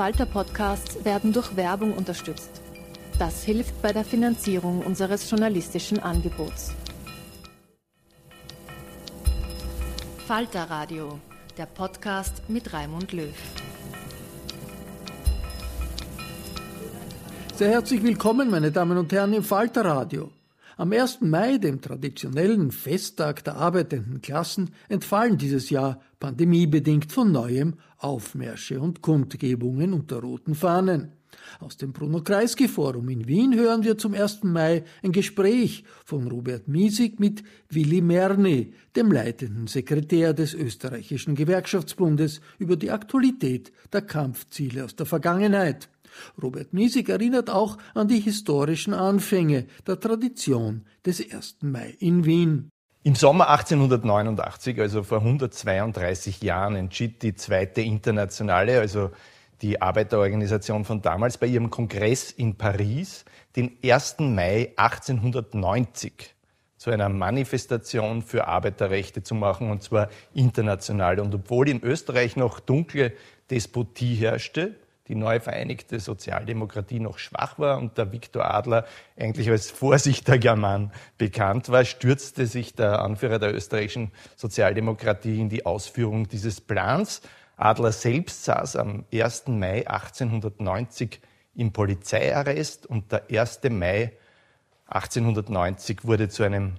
Falter-Podcasts werden durch Werbung unterstützt. Das hilft bei der Finanzierung unseres journalistischen Angebots. Falter Radio, der Podcast mit Raimund Löw. Sehr herzlich willkommen, meine Damen und Herren, im Falter Radio. Am 1. Mai, dem traditionellen Festtag der arbeitenden Klassen, entfallen dieses Jahr pandemiebedingt von neuem Aufmärsche und Kundgebungen unter roten Fahnen. Aus dem Bruno Kreisky Forum in Wien hören wir zum 1. Mai ein Gespräch von Robert Miesig mit Willi Merni, dem leitenden Sekretär des österreichischen Gewerkschaftsbundes, über die Aktualität der Kampfziele aus der Vergangenheit. Robert Miesig erinnert auch an die historischen Anfänge der Tradition des 1. Mai in Wien. Im Sommer 1889, also vor 132 Jahren, entschied die zweite internationale, also die Arbeiterorganisation von damals, bei ihrem Kongress in Paris den 1. Mai 1890 zu einer Manifestation für Arbeiterrechte zu machen, und zwar international. Und obwohl in Österreich noch dunkle Despotie herrschte, die neu vereinigte Sozialdemokratie noch schwach war und der Viktor Adler eigentlich als vorsichtiger Mann bekannt war, stürzte sich der Anführer der österreichischen Sozialdemokratie in die Ausführung dieses Plans. Adler selbst saß am 1. Mai 1890 im Polizeiarrest und der 1. Mai 1890 wurde zu einem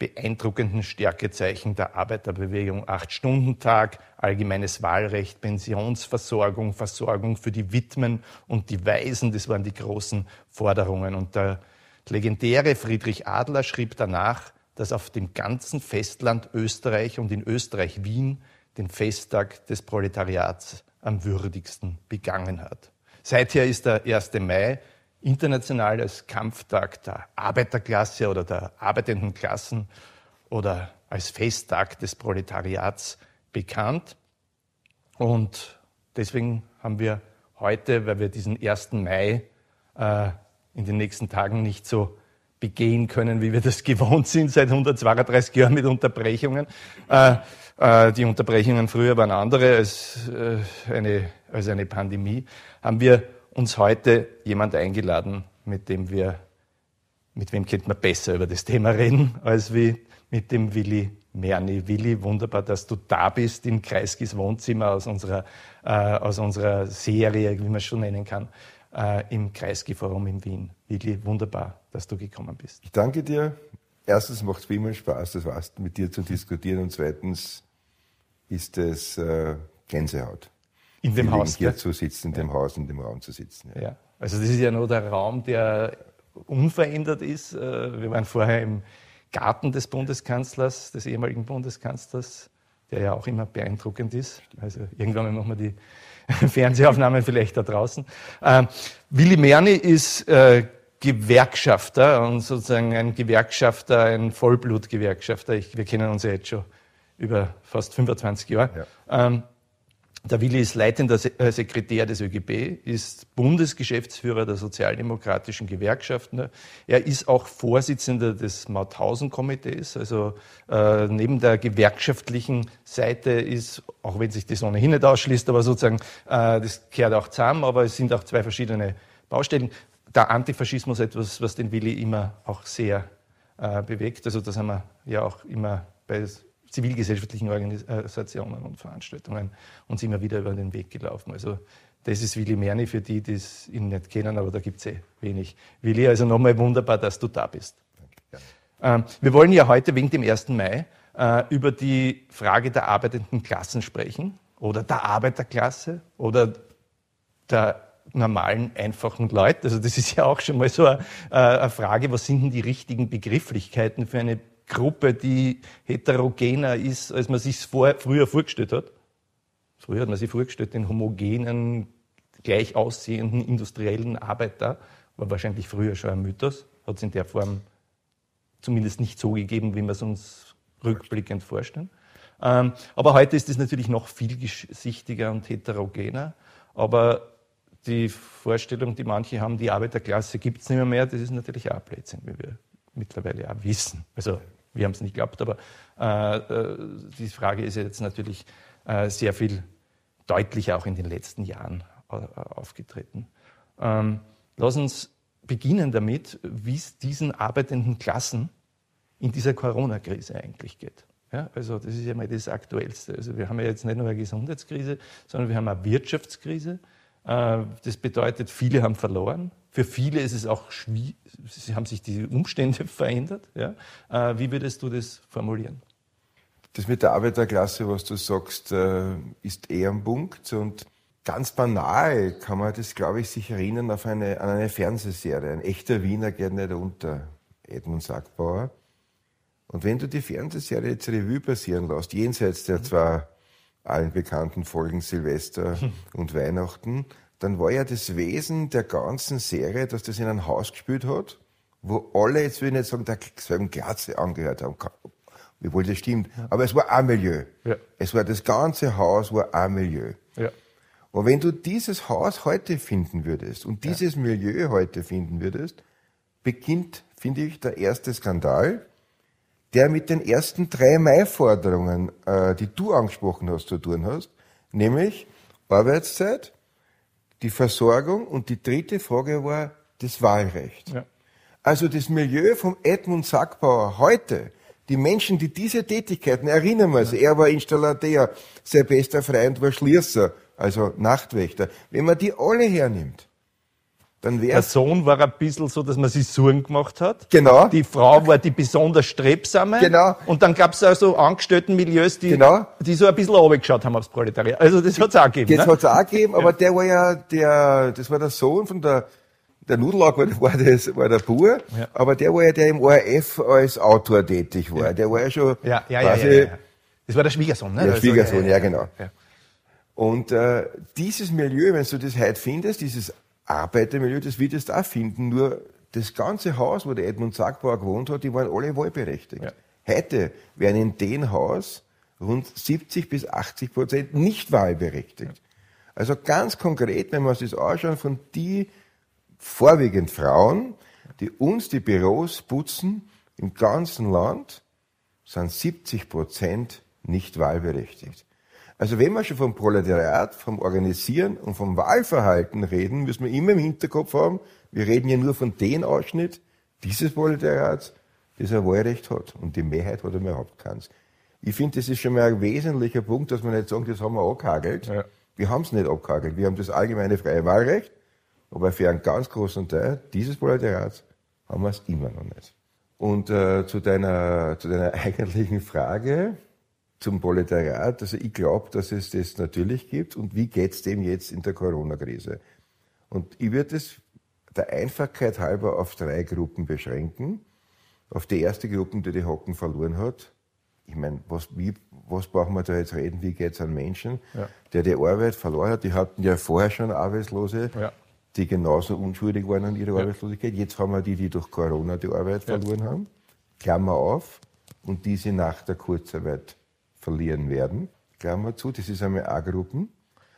beeindruckenden Stärkezeichen der Arbeiterbewegung. Acht-Stunden-Tag, allgemeines Wahlrecht, Pensionsversorgung, Versorgung für die Witwen und die Waisen, das waren die großen Forderungen. Und der legendäre Friedrich Adler schrieb danach, dass auf dem ganzen Festland Österreich und in Österreich Wien den Festtag des Proletariats am würdigsten begangen hat. Seither ist der 1. Mai international als Kampftag der Arbeiterklasse oder der arbeitenden Klassen oder als Festtag des Proletariats bekannt. Und deswegen haben wir heute, weil wir diesen 1. Mai äh, in den nächsten Tagen nicht so begehen können, wie wir das gewohnt sind seit 132 Jahren mit Unterbrechungen. Äh, äh, die Unterbrechungen früher waren andere als, äh, eine, als eine Pandemie. Haben wir uns heute jemand eingeladen, mit dem wir, mit wem könnte man besser über das Thema reden, als wie mit dem Willi Merni. Willi, wunderbar, dass du da bist im Kreiskis Wohnzimmer aus unserer, äh, aus unserer Serie, wie man es schon nennen kann, äh, im Kreisky-Forum in Wien. Willi, wunderbar, dass du gekommen bist. Ich danke dir. Erstens macht es wie immer Spaß, das war's, mit dir zu diskutieren und zweitens ist es äh, Gänsehaut in dem Haus. Hier zu sitzen, in dem. Haus, in dem Raum zu sitzen. Ja. ja. Also das ist ja nur der Raum, der unverändert ist. Äh, wir waren vorher im Garten des Bundeskanzlers, des ehemaligen Bundeskanzlers, der ja auch immer beeindruckend ist. Also irgendwann machen wir die Fernsehaufnahmen vielleicht da draußen. Ähm, Willi Merni ist äh, Gewerkschafter und sozusagen ein Gewerkschafter, ein Vollblutgewerkschafter. Wir kennen uns ja jetzt schon über fast 25 Jahre. Ja. Der Willi ist leitender äh, Sekretär des ÖGB, ist Bundesgeschäftsführer der sozialdemokratischen Gewerkschaften. Er ist auch Vorsitzender des Mauthausen-Komitees. Also äh, neben der gewerkschaftlichen Seite ist, auch wenn sich das ohnehin nicht ausschließt, aber sozusagen, äh, das kehrt auch zusammen, aber es sind auch zwei verschiedene Baustellen. Der Antifaschismus etwas, was den Willi immer auch sehr äh, bewegt. Also das haben wir ja auch immer bei zivilgesellschaftlichen Organisationen und Veranstaltungen uns immer wieder über den Weg gelaufen. Also das ist Willi Merni für die, die es ihn nicht kennen, aber da gibt es eh wenig. Willi, also nochmal wunderbar, dass du da bist. Ähm, wir wollen ja heute wegen dem 1. Mai äh, über die Frage der arbeitenden Klassen sprechen oder der Arbeiterklasse oder der normalen, einfachen Leute. Also das ist ja auch schon mal so eine, äh, eine Frage, was sind denn die richtigen Begrifflichkeiten für eine Gruppe, die heterogener ist, als man sich vor, früher vorgestellt hat. Früher hat man sich vorgestellt, den homogenen, gleich aussehenden industriellen Arbeiter, war wahrscheinlich früher schon ein Mythos, hat es in der Form zumindest nicht so gegeben, wie wir es uns rückblickend vorstellen. Ähm, aber heute ist es natürlich noch vielsichtiger und heterogener. Aber die Vorstellung, die manche haben, die Arbeiterklasse gibt es nicht mehr, mehr, das ist natürlich auch Blödsinn, wie wir mittlerweile auch wissen. Also wir haben es nicht geglaubt, aber äh, äh, die Frage ist jetzt natürlich äh, sehr viel deutlicher auch in den letzten Jahren aufgetreten. Ähm, lass uns beginnen damit, wie es diesen arbeitenden Klassen in dieser Corona-Krise eigentlich geht. Ja, also das ist ja mal das Aktuellste. Also wir haben ja jetzt nicht nur eine Gesundheitskrise, sondern wir haben eine Wirtschaftskrise. Äh, das bedeutet, viele haben verloren. Für viele ist es auch schwierig, sie haben sich die Umstände verändert. Ja? Äh, wie würdest du das formulieren? Das mit der Arbeiterklasse, was du sagst, äh, ist eher ein Punkt. Und ganz banal kann man das, glaube ich, sich erinnern auf eine, an eine Fernsehserie. Ein echter Wiener geht nicht unter, Edmund Sackbauer. Und wenn du die Fernsehserie jetzt Revue passieren lässt, jenseits der zwar allen bekannten Folgen Silvester und Weihnachten, dann war ja das Wesen der ganzen Serie, dass das in ein Haus gespielt hat, wo alle, jetzt will ich nicht sagen, der selben Glatze angehört haben, obwohl das stimmt, aber es war ein Milieu. Ja. Es war das ganze Haus war ein Milieu. Ja. Und wenn du dieses Haus heute finden würdest und dieses ja. Milieu heute finden würdest, beginnt, finde ich, der erste Skandal, der mit den ersten drei Mai-Forderungen, äh, die du angesprochen hast, zu tun hast, nämlich Arbeitszeit, die Versorgung und die dritte Frage war das Wahlrecht. Ja. Also das Milieu vom Edmund Sackbauer heute, die Menschen, die diese Tätigkeiten, erinnern wir uns, ja. er war Installateur, sein bester Freund war Schließer, also Nachtwächter. Wenn man die alle hernimmt, dann wäre Der Sohn war ein bisschen so, dass man sich Sorgen gemacht hat. Genau. Die Frau war die besonders strebsame. Genau. Und dann gab es also Angestelltenmilieus, die, genau. die so ein bisschen runtergeschaut haben aufs Proletariat. Also das hat's auch gegeben. Das ne? hat's auch gegeben, aber der war ja der, das war der Sohn von der, der Nudelag war, war, das, war der Bur, ja. aber der war ja der im ORF als Autor tätig war. Ja. Der war ja schon ja, ja, quasi, ja, ja, ja. Das war der Schwiegersohn, ne? Der Schwiegersohn, ja, genau. Und äh, dieses Milieu, wenn du das heute findest, dieses Arbeitermilieu, das wird es auch finden. Nur das ganze Haus, wo der Edmund Sackbauer gewohnt hat, die waren alle wahlberechtigt. Ja. Heute werden in dem Haus rund 70 bis 80 Prozent nicht wahlberechtigt. Ja. Also ganz konkret, wenn wir uns das anschauen, von die vorwiegend Frauen, die uns die Büros putzen im ganzen Land, sind 70 Prozent nicht wahlberechtigt. Also wenn wir schon vom Proletariat, vom Organisieren und vom Wahlverhalten reden, müssen wir immer im Hinterkopf haben, wir reden ja nur von dem Ausschnitt dieses Proletariats, das ein Wahlrecht hat. Und die Mehrheit hat überhaupt keins. Ich finde, das ist schon mal ein wesentlicher Punkt, dass man nicht sagen, das haben wir abgehagelt. Ja. Wir haben es nicht abgehagelt. Wir haben das allgemeine freie Wahlrecht, aber für einen ganz großen Teil dieses Proletariats haben wir es immer noch nicht. Und äh, zu, deiner, zu deiner eigentlichen Frage, zum Proletariat. Also ich glaube, dass es das natürlich gibt. Und wie geht's dem jetzt in der Corona-Krise? Und ich würde es der Einfachkeit halber auf drei Gruppen beschränken. Auf die erste Gruppe, die die Hocken verloren hat. Ich meine, was, wie, was brauchen wir da jetzt reden? Wie geht's an Menschen, ja. der die Arbeit verloren hat? Die hatten ja vorher schon Arbeitslose, ja. die genauso unschuldig waren an ihrer ja. Arbeitslosigkeit. Jetzt haben wir die, die durch Corona die Arbeit verloren haben. Klammer auf. Und diese nach der Kurzarbeit verlieren werden. Klammer zu, das ist einmal A-Gruppen.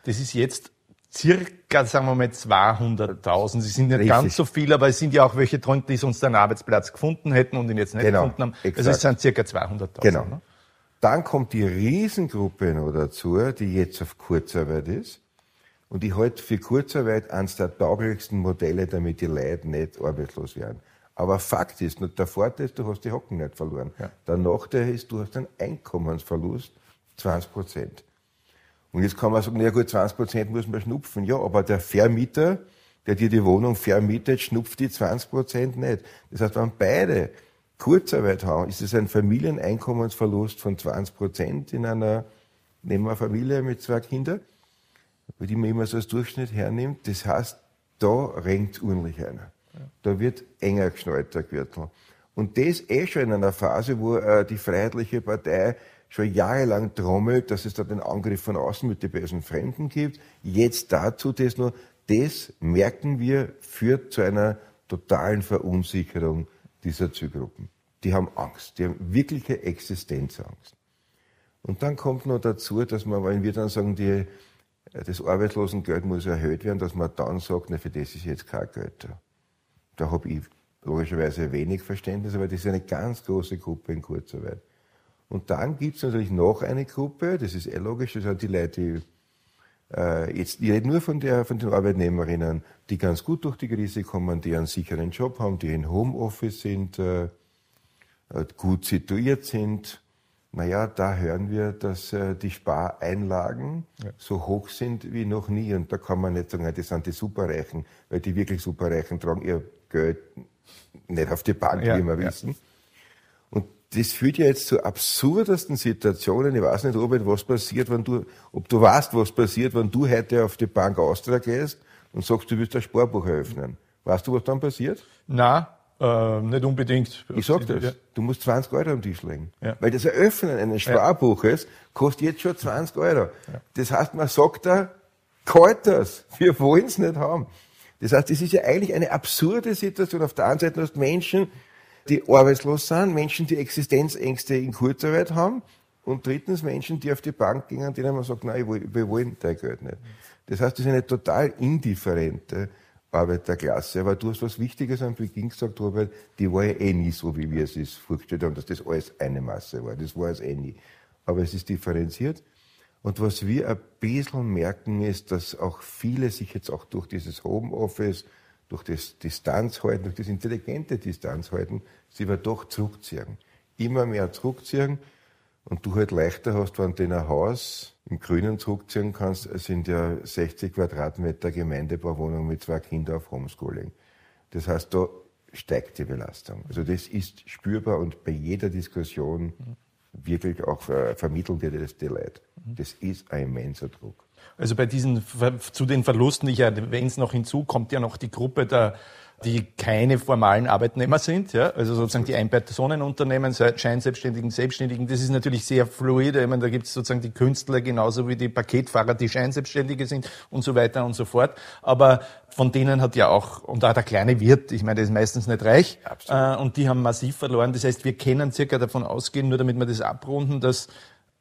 Das ist jetzt circa, sagen wir mal, 200.000. Sie sind nicht Richtig. ganz so viel, aber es sind ja auch welche drunter, die sonst einen Arbeitsplatz gefunden hätten und ihn jetzt nicht genau, gefunden haben. Also exakt. Also es sind circa 200.000. Genau. Ne? Dann kommt die Riesengruppe noch dazu, die jetzt auf Kurzarbeit ist. Und ich halte für Kurzarbeit eines der tauglichsten Modelle, damit die Leute nicht arbeitslos werden. Aber Fakt ist, der Vorteil ist, du hast die Hocken nicht verloren. Ja. Der Nachteil ist, du hast einen Einkommensverlust 20 Prozent. Und jetzt kann man sagen, na gut, 20 Prozent muss man schnupfen. Ja, aber der Vermieter, der dir die Wohnung vermietet, schnupft die 20 Prozent nicht. Das heißt, wenn beide Kurzarbeit haben, ist es ein Familieneinkommensverlust von 20 Prozent in einer, nehmen wir Familie mit zwei Kindern, die man immer so als Durchschnitt hernimmt. Das heißt, da renkt ordentlich einer. Da wird enger geschnallt, der Gürtel. Und das eh schon in einer Phase, wo äh, die Freiheitliche Partei schon jahrelang trommelt, dass es da den Angriff von außen mit den bösen Fremden gibt. Jetzt dazu das nur, das merken wir, führt zu einer totalen Verunsicherung dieser Zielgruppen. Die haben Angst, die haben wirkliche Existenzangst. Und dann kommt noch dazu, dass man, wenn wir dann sagen, die, das Arbeitslosengeld muss erhöht werden, dass man dann sagt, na, für das ist jetzt kein Geld da. Da habe ich logischerweise wenig Verständnis, aber das ist eine ganz große Gruppe in Kurzarbeit. Und dann gibt es natürlich noch eine Gruppe, das ist eh logisch, das sind die Leute, die Äh, jetzt, ich rede nur von, der, von den Arbeitnehmerinnen, die ganz gut durch die Krise kommen, die einen sicheren Job haben, die in Homeoffice sind, äh, äh, gut situiert sind. Naja, da hören wir, dass äh, die Spareinlagen ja. so hoch sind wie noch nie. Und da kann man nicht sagen, das sind die Superreichen, weil die wirklich Superreichen tragen ihr Geld nicht auf die Bank, ja, wie wir ja. wissen. Und das führt ja jetzt zu absurdesten Situationen. Ich weiß nicht, Robert, was passiert, wenn du, ob du weißt, was passiert, wenn du heute auf die Bank Austria gehst und sagst, du willst ein Sparbuch eröffnen. Weißt du, was dann passiert? Na, äh, nicht unbedingt. Ich sag das. Ja. Du musst 20 Euro am Tisch legen. Ja. Weil das Eröffnen eines Sparbuches kostet jetzt schon 20 Euro. Das heißt, man sagt da, kalt das. Wir wollen es nicht haben. Das heißt, es ist ja eigentlich eine absurde Situation. Auf der einen Seite hast du Menschen, die arbeitslos sind, Menschen, die Existenzängste in Kurzarbeit haben und drittens Menschen, die auf die Bank gehen, denen man sagt, nein, wir wollen dein Geld nicht. Das heißt, das ist eine total indifferente Arbeiterklasse. Aber du hast was Wichtiges am Beginn gesagt, Robert, die war ja eh nie so, wie wir es uns vorgestellt haben, dass das alles eine Masse war. Das war es eh nie. Aber es ist differenziert. Und was wir ein bisschen merken, ist, dass auch viele sich jetzt auch durch dieses Homeoffice, durch das Distanzhalten, durch das intelligente Distanzhalten, sie aber doch zurückziehen. Immer mehr zurückziehen. Und du halt leichter hast, wenn du in ein Haus im Grünen zurückziehen kannst, sind ja 60 Quadratmeter Gemeindebauwohnung mit zwei Kindern auf Homeschooling. Das heißt, da steigt die Belastung. Also das ist spürbar und bei jeder Diskussion wirklich auch vermitteln dir das die Leute. Das ist ein immenser Druck. Also bei diesen, zu den Verlusten, ich erwähne es noch hinzu, kommt ja noch die Gruppe der die keine formalen Arbeitnehmer sind, ja, also sozusagen die Ein-Personen-Unternehmen, Scheinselbstständigen, Selbstständigen, das ist natürlich sehr fluide. Ich meine, da gibt es sozusagen die Künstler genauso wie die Paketfahrer, die Scheinselbstständige sind und so weiter und so fort. Aber von denen hat ja auch, und auch der kleine Wirt, ich meine, der ist meistens nicht reich, äh, und die haben massiv verloren. Das heißt, wir können circa davon ausgehen, nur damit wir das abrunden, dass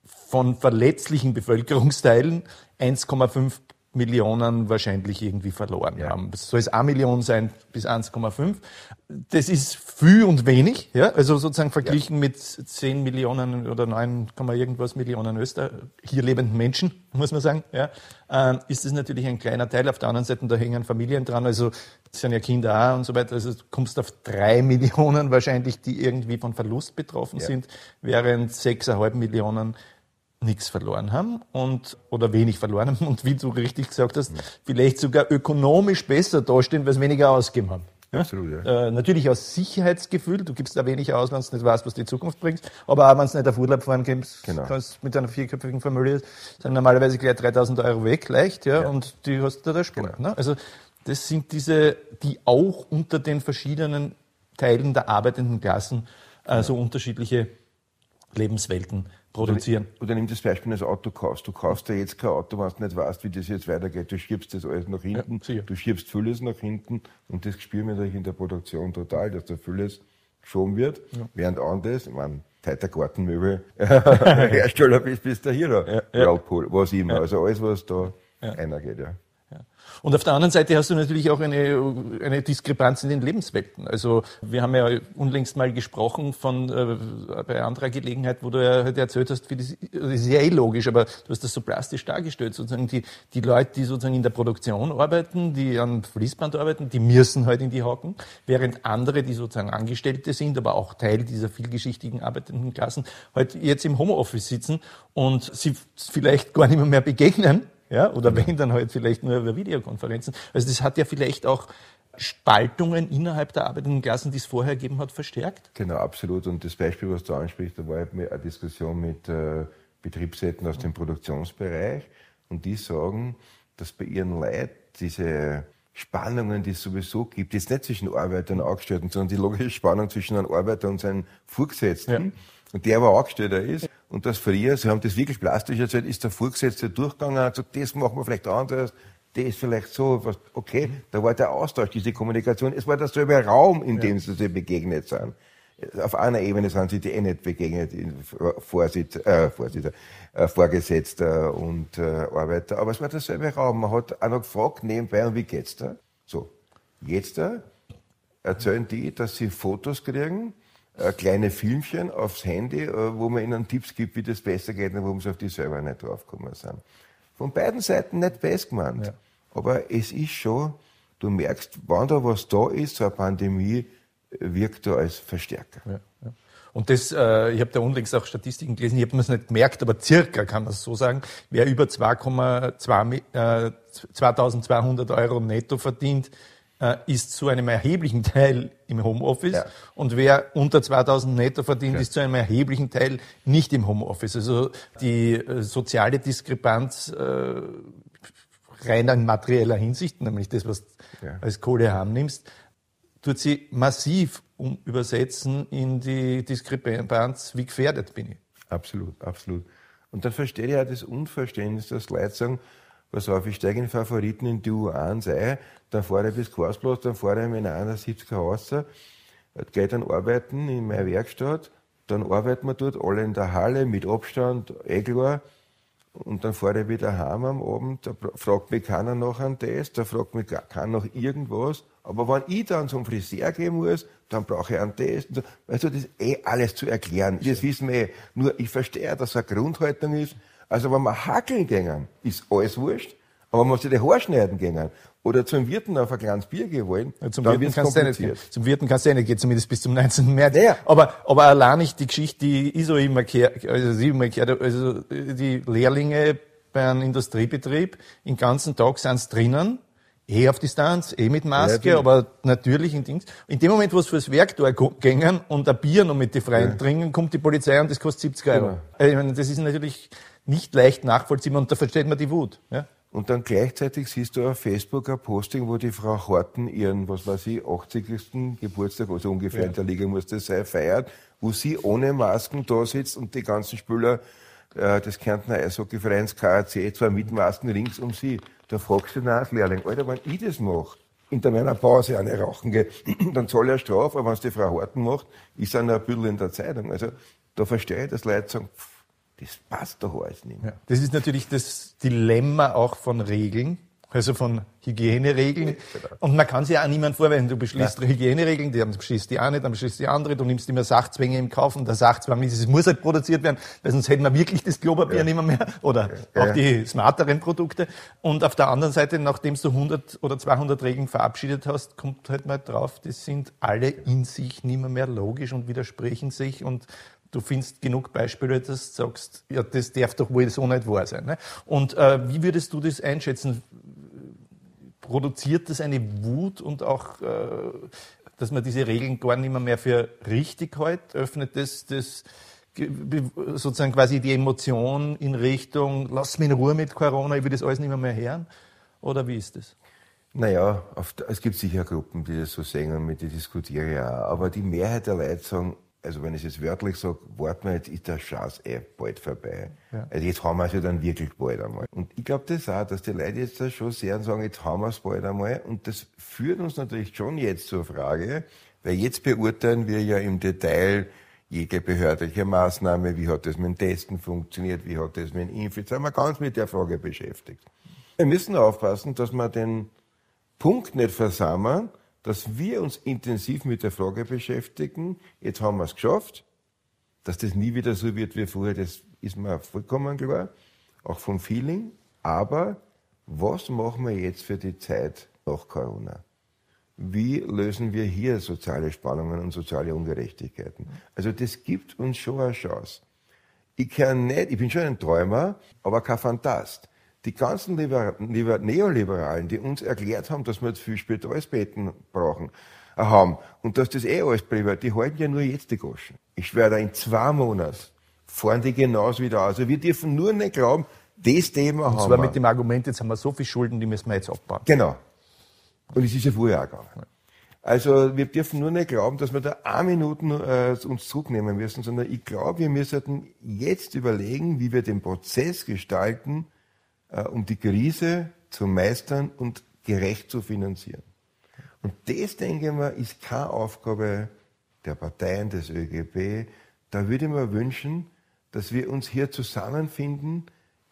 von verletzlichen Bevölkerungsteilen 1,5 Millionen wahrscheinlich irgendwie verloren ja. haben. Es soll es eine Million sein bis 1,5. Das ist viel und wenig, ja, also sozusagen verglichen ja. mit 10 Millionen oder 9, irgendwas Millionen Öster, hier lebenden Menschen, muss man sagen, ja, äh, ist das natürlich ein kleiner Teil. Auf der anderen Seite, da hängen Familien dran, also sind ja Kinder auch und so weiter. Also du kommst auf drei Millionen wahrscheinlich, die irgendwie von Verlust betroffen ja. sind, während 6,5 Millionen nichts verloren haben und oder wenig verloren haben und wie du richtig gesagt hast, vielleicht sogar ökonomisch besser dastehen, weil sie weniger ausgeben haben. Ja? Absolut, ja. Äh, natürlich aus Sicherheitsgefühl, du gibst da wenig aus, wenn du nicht weißt, was die Zukunft bringt, aber auch wenn du nicht auf Urlaub fahren kannst, genau. kannst mit einer vierköpfigen Familie, sind normalerweise gleich 3000 Euro weg, leicht, ja, ja. und die hast du da Spur. Genau. Ne? Also das sind diese, die auch unter den verschiedenen Teilen der arbeitenden Klassen äh, so unterschiedliche Lebenswelten produzieren. Oder, oder nimm das Beispiel als Auto kaufst. Du kaufst ja jetzt kein Auto, wenn du nicht weißt, wie das jetzt weitergeht. Du schiebst das alles nach hinten, ja, du schiebst vieles nach hinten und das spüren wir natürlich in der Produktion total, dass da vieles geschoben wird, ja. während anderes, ich meine, Teiter Gartenmöbel Hersteller bist, bist der Hero, ja, ja. was immer. Also alles, was da ja. einer geht, ja. Und auf der anderen Seite hast du natürlich auch eine, eine Diskrepanz in den Lebenswelten. Also wir haben ja unlängst mal gesprochen von äh, bei anderer Gelegenheit, wo du ja halt erzählt hast, wie das, das ist ja eh logisch, aber du hast das so plastisch dargestellt, sozusagen die, die Leute, die sozusagen in der Produktion arbeiten, die an Fließband arbeiten, die müssen halt in die Hocken, während andere, die sozusagen Angestellte sind, aber auch Teil dieser vielgeschichtigen arbeitenden Klassen, halt jetzt im Homeoffice sitzen und sie vielleicht gar nicht mehr begegnen, ja, oder wenn dann halt vielleicht nur über Videokonferenzen. Also das hat ja vielleicht auch Spaltungen innerhalb der arbeitenden Klassen, die es vorher gegeben hat, verstärkt? Genau, absolut. Und das Beispiel, was du ansprichst, da war eine Diskussion mit äh, Betriebsräten aus dem Produktionsbereich und die sagen, dass bei ihren Leuten diese Spannungen, die es sowieso gibt, jetzt nicht zwischen Arbeitern und Angestellten, sondern die logische Spannung zwischen einem Arbeiter und seinem Vorgesetzten, ja. Und der aber Angestellter ist, und das früher, Sie haben das wirklich plastisch erzählt, ist der Vorgesetzte durchgegangen und hat gesagt, das machen wir vielleicht anders, das vielleicht so, okay, da war der Austausch, diese Kommunikation, es war derselbe Raum, in dem sie sich begegnet sind. Auf einer Ebene sind sie die eh nicht begegnet, Vorsitz, äh, Vorsitzer, äh, Vorgesetzter und äh, Arbeiter, aber es war derselbe Raum. Man hat auch noch gefragt nebenbei, und wie geht's da? So, jetzt da erzählen die, dass sie Fotos kriegen, äh, kleine Filmchen aufs Handy, äh, wo man ihnen Tipps gibt, wie das besser geht, und warum sie auf die selber nicht draufgekommen sind. von beiden Seiten nicht best gemeint. Ja. Aber es ist schon, du merkst, wann da was da ist, so eine Pandemie wirkt da als Verstärker. Ja, ja. Und das, äh, ich habe da unlängst auch Statistiken gelesen, ich habe mir es nicht gemerkt, aber circa kann man es so sagen, wer über 2,2 äh, 2200 Euro netto verdient, äh, ist zu einem erheblichen Teil im Homeoffice ja. und wer unter 2000 netto verdient, ja. ist zu einem erheblichen Teil nicht im Homeoffice. Also die äh, soziale Diskrepanz äh, rein in materieller Hinsicht, nämlich das, was ja. als Kohle haben nimmst, tut sie massiv um übersetzen in die Diskrepanz, wie gefährdet bin ich. Absolut, absolut. Und dann verstehe ich auch das Unverständnis, dass Leute sagen, pass auf, ich steige in Favoriten in die U1 ein, dann fahre ich bis Karlsplatz, dann fahre ich mit einer 71er raus, gehe dann arbeiten in meine Werkstatt, dann arbeiten wir dort alle in der Halle mit Abstand, eh klar, und dann fahre ich wieder heim am Abend, da fragt mich keiner nach einem Test, da fragt mich keiner nach irgendwas, aber wenn ich dann zum Friseur gehen muss, dann brauche ich einen Test. Du, das ist eh alles zu erklären. Das wissen wir eh. Nur ich verstehe, dass es eine Grundhaltung ist, also wenn wir hackeln gehen, ist alles wurscht. Aber wenn wir sich die Haare schneiden gehen oder zum Wirten auf ein kleines Bier gehen wollen, ja, zum dann wird es kompliziert. Nicht, zum Wirten kannst du ja nicht gehen, zumindest bis zum 19. März. Naja. Aber, aber allein nicht die Geschichte, die ich so immer gehört, also, immer gehört, also die Lehrlinge bei einem Industriebetrieb, den ganzen Tag sind sie drinnen, eh auf Distanz, eh mit Maske, ja, aber natürlich in Dings. In dem Moment, wo es fürs Werk da gängen und ein Bier noch mit die Freien ja. trinken, kommt die Polizei und das kostet 70 Euro. Genau. Ich meine, das ist natürlich nicht leicht nachvollziehbar und da versteht man die Wut. Ja? Und dann gleichzeitig siehst du auf Facebook ein Posting, wo die Frau Horten ihren, was weiß ich, 80. Geburtstag, also ungefähr ja. in der Liga muss das sein, feiert, wo sie ohne Masken da sitzt und die ganzen Spieler äh, des Kärntner Eishockeyvereins KAC, zwar mit Masken rings um sie. Da fragst du den Lehrling, Alter, wenn ich das mache, in meiner Pause eine rauchen gehe, dann zahle ich eine Strafe, aber wenn es die Frau Horten macht, ist dann ein bisschen in der Zeitung. Also da verstehe ich, dass Leute sagen, pff, das passt doch alles nicht mehr. Ja, das ist natürlich das Dilemma auch von Regeln, also von Hygieneregeln. Genau. Und man kann sich ja auch niemand vorwerfen. Du beschließt ja. Hygieneregeln, dann beschließt die eine, dann beschließt die andere, du nimmst immer Sachzwänge im Kauf und der Sachzwang ist, es muss halt produziert werden, weil sonst hätten wir wirklich das Klopapier ja. nicht mehr, mehr oder ja. auch die smarteren Produkte. Und auf der anderen Seite, nachdem du 100 oder 200 Regeln verabschiedet hast, kommt halt mal drauf, das sind alle in sich nicht mehr, mehr logisch und widersprechen sich und du findest genug Beispiele, dass du sagst, ja, das darf doch wohl so nicht wahr sein. Ne? Und äh, wie würdest du das einschätzen? Produziert das eine Wut und auch, äh, dass man diese Regeln gar nicht mehr, mehr für richtig hält? Öffnet das, das sozusagen quasi die Emotion in Richtung, lass mich in Ruhe mit Corona, ich will das alles nicht mehr, mehr hören? Oder wie ist das? Naja, es gibt sicher Gruppen, die das so sehen und mit denen diskutiere ich auch. Aber die Mehrheit der Leute sagen, also wenn ich es jetzt wörtlich sage, warten wir, jetzt ist der Chance eh bald vorbei. Ja. Also jetzt haben wir es ja dann wirklich bald einmal. Und ich glaube das auch, dass die Leute jetzt da schon sehr sagen, jetzt haben wir es bald einmal. Und das führt uns natürlich schon jetzt zur Frage, weil jetzt beurteilen wir ja im Detail jede behördliche Maßnahme, wie hat das mit dem Testen funktioniert, wie hat das mit dem Impfen, jetzt sind wir ganz mit der Frage beschäftigt. Wir müssen aufpassen, dass wir den Punkt nicht versammeln, dass wir uns intensiv mit der Frage beschäftigen, jetzt haben wir es geschafft, dass das nie wieder so wird wie vorher, das ist mir vollkommen klar, auch vom Feeling. Aber was machen wir jetzt für die Zeit nach Corona? Wie lösen wir hier soziale Spannungen und soziale Ungerechtigkeiten? Also das gibt uns schon eine Chance. Ich kann nicht, ich bin schon ein Träumer, aber kein Fantast die ganzen Liber Liber Neoliberalen, die uns erklärt haben, dass wir jetzt viel Spitalsbetten brauchen, äh, haben und dass das eh alles privat, die halten ja nur jetzt die Goschen. Ich schwöre, in zwei Monaten fahren die genauso wieder aus. Also wir dürfen nur nicht glauben, das Thema und haben zwar mit dem Argument, jetzt haben wir so viel Schulden, die müssen wir jetzt abbauen. Genau. Und es ist ja vorher auch gegangen. Also wir dürfen nur nicht glauben, dass wir da eine Minute äh, uns zurücknehmen müssen, sondern ich glaube, wir müssen jetzt überlegen, wie wir den Prozess gestalten, um die Krise zu meistern und gerecht zu finanzieren. Und das, denke ich mal, ist keine Aufgabe der Parteien, des ÖGB. Da würde ich mir wünschen, dass wir uns hier zusammenfinden,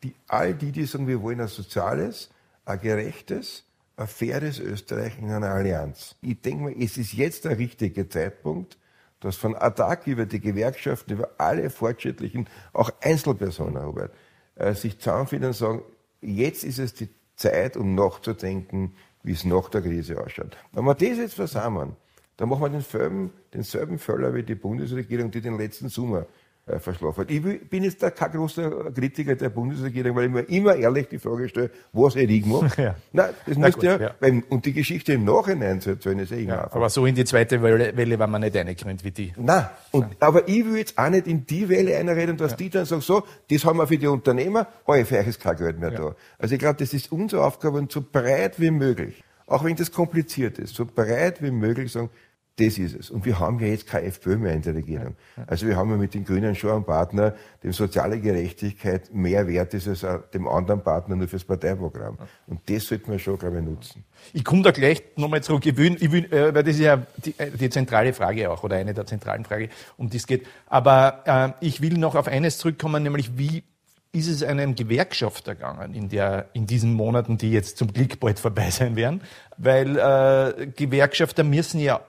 die all die, die sagen, wir wollen ein soziales, ein gerechtes, ein faires Österreich in einer Allianz. Ich denke mal, es ist jetzt der richtige Zeitpunkt, dass von Attac über die Gewerkschaften, über alle fortschrittlichen, auch Einzelpersonen, Robert, äh, sich zusammenfinden und sagen, jetzt ist es die Zeit, um nachzudenken, wie es nach der Krise ausschaut. Wenn wir das jetzt versammeln, dann machen wir denselben, denselben Fehler wie die Bundesregierung, die den letzten Sommer äh, verschlafen. Ich bin jetzt da kein großer Kritiker der Bundesregierung, weil ich mir immer ehrlich die Frage stelle, was ich gemacht? Ja. Nein, das Na müsste ja, ja. Weil, und die Geschichte im Nachhinein zu erzählen, ist eh ja, Aber so in die zweite Welle, Welle war man nicht reingekommen wie die. Nein, und, aber ich will jetzt auch nicht in die Welle einreden, dass ja. die dann sagen, so, das haben wir für die Unternehmer, oh, für euch ist kein Geld mehr da. Also ich glaube, das ist unsere Aufgabe, so breit wie möglich, auch wenn das kompliziert ist, so breit wie möglich sagen, das ist es. Und wir haben ja jetzt keine FPÖ mehr in der Regierung. Also wir haben ja mit den Grünen schon einen Partner, dem soziale Gerechtigkeit mehr wert ist als dem anderen Partner nur fürs Parteiprogramm. Und das sollten wir schon, glaube ich, nutzen. Ich komme da gleich nochmal zurück. Ich will, ich will, äh, weil das ist ja die, äh, die, zentrale Frage auch, oder eine der zentralen Fragen, um die es geht. Aber äh, ich will noch auf eines zurückkommen, nämlich wie ist es einem Gewerkschafter gegangen in, der, in diesen Monaten, die jetzt zum Glück bald vorbei sein werden? Weil äh, Gewerkschafter müssen ja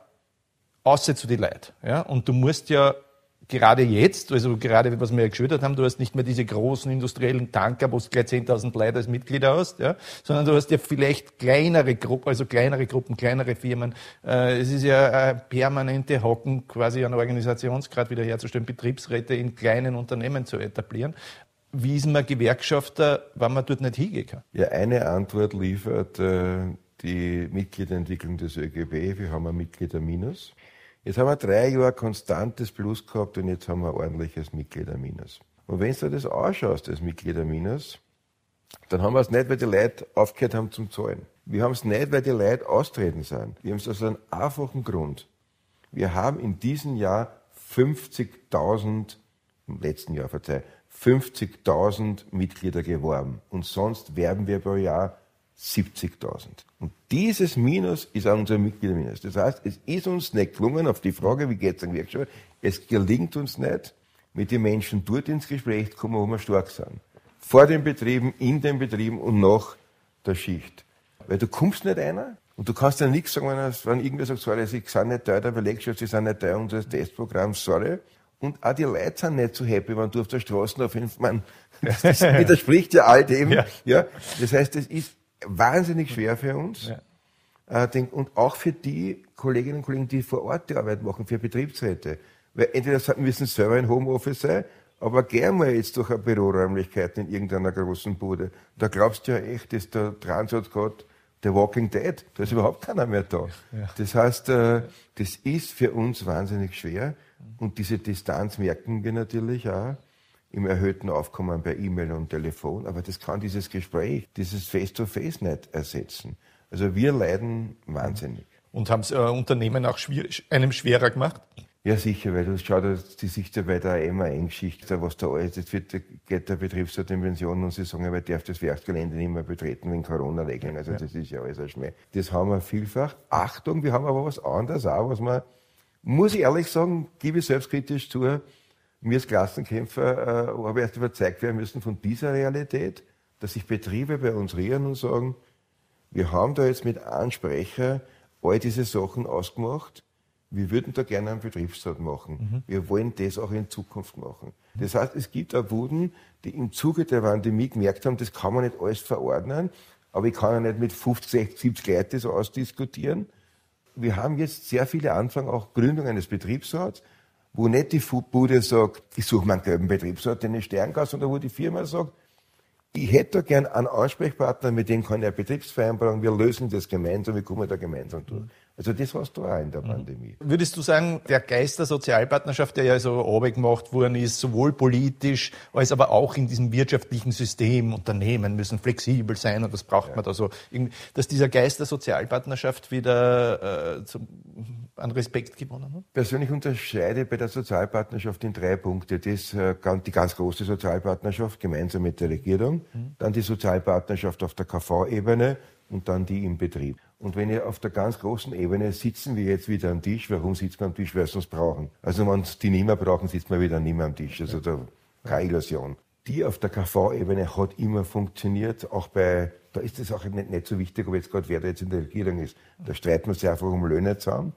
außer zu die Leute. Ja? Und du musst ja gerade jetzt, also gerade was wir ja geschildert haben, du hast nicht mehr diese großen industriellen Tanker, wo du gleich 10.000 Leute als Mitglieder hast, ja, sondern du hast ja vielleicht kleinere Gruppen, also kleinere Gruppen, kleinere Firmen. Äh, es ist ja eine permanente Hocken quasi an Organisationsgrad wiederherzustellen, Betriebsräte in kleinen Unternehmen zu etablieren. Wie ist man Gewerkschafter, wenn man dort nicht hingehen kann? Ja, eine Antwort liefert äh, die Mitgliederentwicklung des ÖGB. Wir haben ein Mitgliederminus. Jetzt haben wir drei Jahre konstantes Plus gehabt und jetzt haben wir ein ordentliches Mitgliederminus. Und wenn du das ausschaust, das Mitgliederminus, dann haben wir es nicht, weil die Leute aufgehört haben zum Zahlen. Wir haben es nicht, weil die Leute austreten sind. Wir haben es aus einem einfachen Grund. Wir haben in diesem Jahr 50.000, im letzten Jahr, verzeih, 50.000 Mitglieder geworben. Und sonst werben wir pro Jahr 70.000. Und dieses Minus ist auch unser Mitgliederminus. Das heißt, es ist uns nicht gelungen, auf die Frage, wie geht es an Gewerkschaft, es gelingt uns nicht, mit den Menschen dort ins Gespräch zu kommen, wo wir stark sind. Vor den Betrieben, in den Betrieben und nach der Schicht. Weil du kommst nicht einer und du kannst ja nichts sagen, wenn, irgendwer sagt, sorry, sie sind nicht Teil der Belegschaft, sie sind nicht Teil unseres Testprogramms, sorry. Und auch die Leute sind nicht so happy, wenn du auf der Straße auf fünf Mann, das widerspricht ja all dem, ja. ja. Das heißt, es ist wahnsinnig schwer für uns. Ja. Äh, und auch für die Kolleginnen und Kollegen, die vor Ort die Arbeit machen, für Betriebsräte. Weil entweder müssen sie selber ein Homeoffice sein, aber gern mal jetzt durch eine Büroräumlichkeit in irgendeiner großen Bude. Da glaubst du ja echt, dass der Transat gerade der Walking Dead, da ist überhaupt keiner mehr da. Ja. Das heißt, äh, das ist für uns wahnsinnig schwer. Und diese Distanz merken wir natürlich auch im erhöhten Aufkommen per E-Mail und Telefon, aber das kann dieses Gespräch, dieses Face-to-Face -face nicht ersetzen. Also wir leiden wahnsinnig. Und haben es äh, Unternehmen auch schwier einem schwerer gemacht? Ja, sicher, weil du schaust die Sicht ja bei der MAN-Geschichte, was da alles, jetzt wird, geht der Betriebsrat in Pension und sie sagen, er darf das Werksgelände nicht mehr betreten wegen Corona-Regeln. Also ja. das ist ja alles ein Schmäh. Das haben wir vielfach. Achtung, wir haben aber was anderes auch, was man, muss ich ehrlich sagen, gebe ich selbstkritisch zu, mir als Klassenkämpfer äh, habe ich erst überzeugt werden müssen von dieser Realität, dass sich Betriebe bei uns rühren und sagen, wir haben da jetzt mit Ansprecher all diese Sachen ausgemacht, wir würden da gerne einen Betriebsrat machen. Mhm. Wir wollen das auch in Zukunft machen. Das heißt, es gibt auch Buden, die im Zuge der Pandemie gemerkt haben, das kann man nicht alles verordnen, aber ich kann ja nicht mit 50, 60, 70 Leuten das ausdiskutieren. Wir haben jetzt sehr viele Anfang auch Gründung eines Betriebsrats, wo nicht die Bude sagt, ich suche meinen gelben Betriebsrat in den Sterngas, sondern wo die Firma sagt, ich hätte da gern einen Ansprechpartner, mit dem kann ich eine Betriebsvereinbarung, wir lösen das gemeinsam, wir kommen da gemeinsam durch. Also das hast du auch in der mhm. Pandemie. Würdest du sagen, der Geist der Sozialpartnerschaft, der ja so gemacht worden ist, sowohl politisch als aber auch in diesem wirtschaftlichen System, Unternehmen müssen flexibel sein und was braucht ja. man da so, dass dieser Geist der Sozialpartnerschaft wieder äh, zum, an Respekt gewonnen hat? Persönlich unterscheide bei der Sozialpartnerschaft in drei Punkte. Das, äh, die ganz große Sozialpartnerschaft gemeinsam mit der Regierung, mhm. dann die Sozialpartnerschaft auf der KV-Ebene und dann die im Betrieb. Und wenn ihr auf der ganz großen Ebene sitzen wir jetzt wieder am Tisch, warum sitzen wir am Tisch? Weil sie uns brauchen. Also wenn die nicht mehr brauchen, sitzen wir wieder nicht mehr am Tisch. Also da keine Illusion. Die auf der KV-Ebene hat immer funktioniert, auch bei, da ist es auch nicht, nicht so wichtig, ob jetzt gerade wer da jetzt in der Regierung ist. Da streiten wir sich einfach um Löhne zusammen.